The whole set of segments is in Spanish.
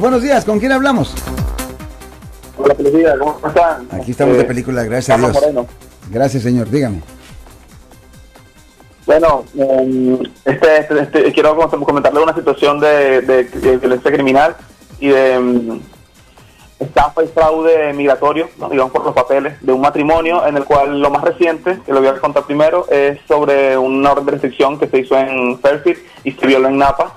Buenos días, ¿con quién hablamos? Hola, Policía, ¿cómo están? Aquí estamos de Eh, película, gracias a Carlos Dios. Moreno. Gracias, señor, dígame. Bueno, eh, este, este- este, quiero com- comentarle una situación de, de- de violencia criminal y de mm, estafa y fraude migratorio, ¿no? digamos por los papeles, de un matrimonio en el cual lo más reciente, que lo voy a contar primero, es sobre una orden de restricción que se hizo en Fairfield y se violó en Napa.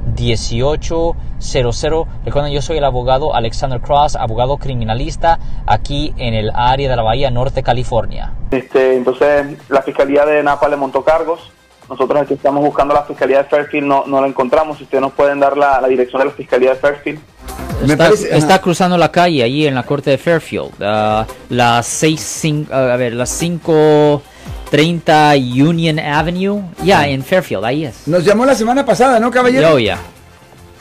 1-800-530-1800. Recuerden, yo soy el abogado Alexander Cross, abogado criminalista aquí en el área de la Bahía Norte, California. Este, entonces la fiscalía de Napa le montó cargos. Nosotros aquí estamos buscando la fiscalía de Fairfield, no, no la encontramos. Si ustedes nos pueden dar la, la dirección de la fiscalía de Fairfield. Está, parece- está ajá. cruzando la calle ahí en la corte de Fairfield. ah, las seis, cin- ah, a ver, las 530 Union Avenue. Ya, en Fairfield, ahí es. Nos llamó la semana pasada, ¿no, caballero? Yo ya.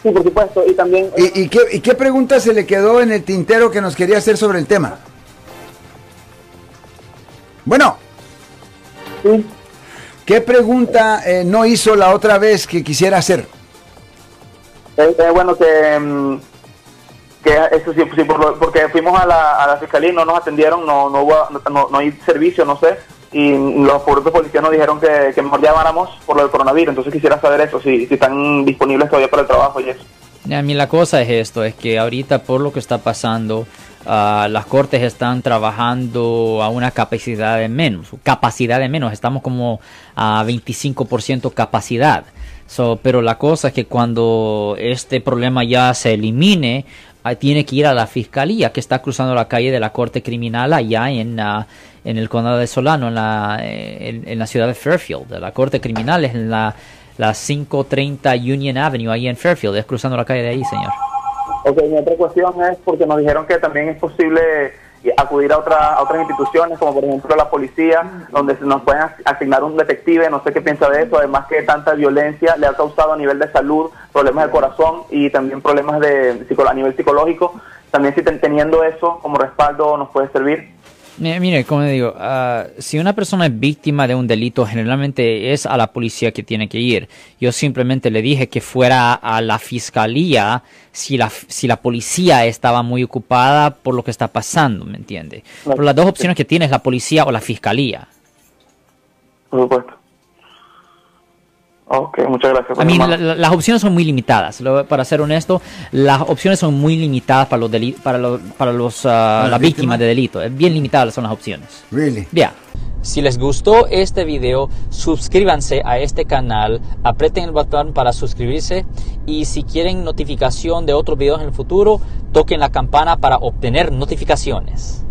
Sí, por supuesto. Y también ¿Y, y qué, y qué pregunta se le quedó en el tintero que nos quería hacer sobre el tema? Bueno, sí, ¿qué pregunta eh, no hizo la otra vez que quisiera hacer? eh, eh, bueno que, mm, que eso sí, sí, por porque fuimos a la, a la fiscalía y no nos atendieron, no, no, hubo, no, no hay servicio, no sé. Y los propios policías nos dijeron que, que mejor llamáramos por lo del coronavirus. Entonces quisiera saber eso, si, si están disponibles todavía para el trabajo y eso. A mí la cosa es esto, es que ahorita por lo que está pasando, ah, las cortes están trabajando a una capacidad de menos, capacidad de menos, estamos como a 25% capacidad. So, pero la cosa es que cuando este problema ya se elimine, ah, tiene que ir a la fiscalía que está cruzando la calle de la corte criminal allá en, ah, el condado de Solano, en la, eh, en la ciudad de Fairfield. La corte criminal es en la, la 530 Union Avenue, ahí en Fairfield, es cruzando la calle de ahí, señor. Ok, mi otra cuestión es porque nos dijeron que también es posible acudir a, otra- a otras instituciones, como por ejemplo la policía, donde se nos pueden as- asignar un detective, no sé qué piensa de eso, además que tanta violencia le ha causado a nivel de salud problemas del corazón y también problemas de a nivel psicológico. También si ten- teniendo eso como respaldo nos puede servir. Mire, como digo, ah, si una persona es víctima de un delito, generalmente es a la policía que tiene que ir. Yo simplemente le dije que fuera a la fiscalía si la, si la policía estaba muy ocupada por lo que está pasando, ¿me entiende? Pero las dos opciones que tiene es la policía o la fiscalía. Por supuesto. Ok, muchas gracias. A mí la- la- las opciones son muy limitadas, lo- para ser honesto, las opciones son muy limitadas para los deli- para los, para los ah, las víctimas? de delito. Es bien limitadas son las opciones. Really? Ya. Si les gustó este video, suscríbanse a este canal, aprieten el botón para suscribirse y si quieren notificación de otros videos en el futuro, toquen la campana para obtener notificaciones.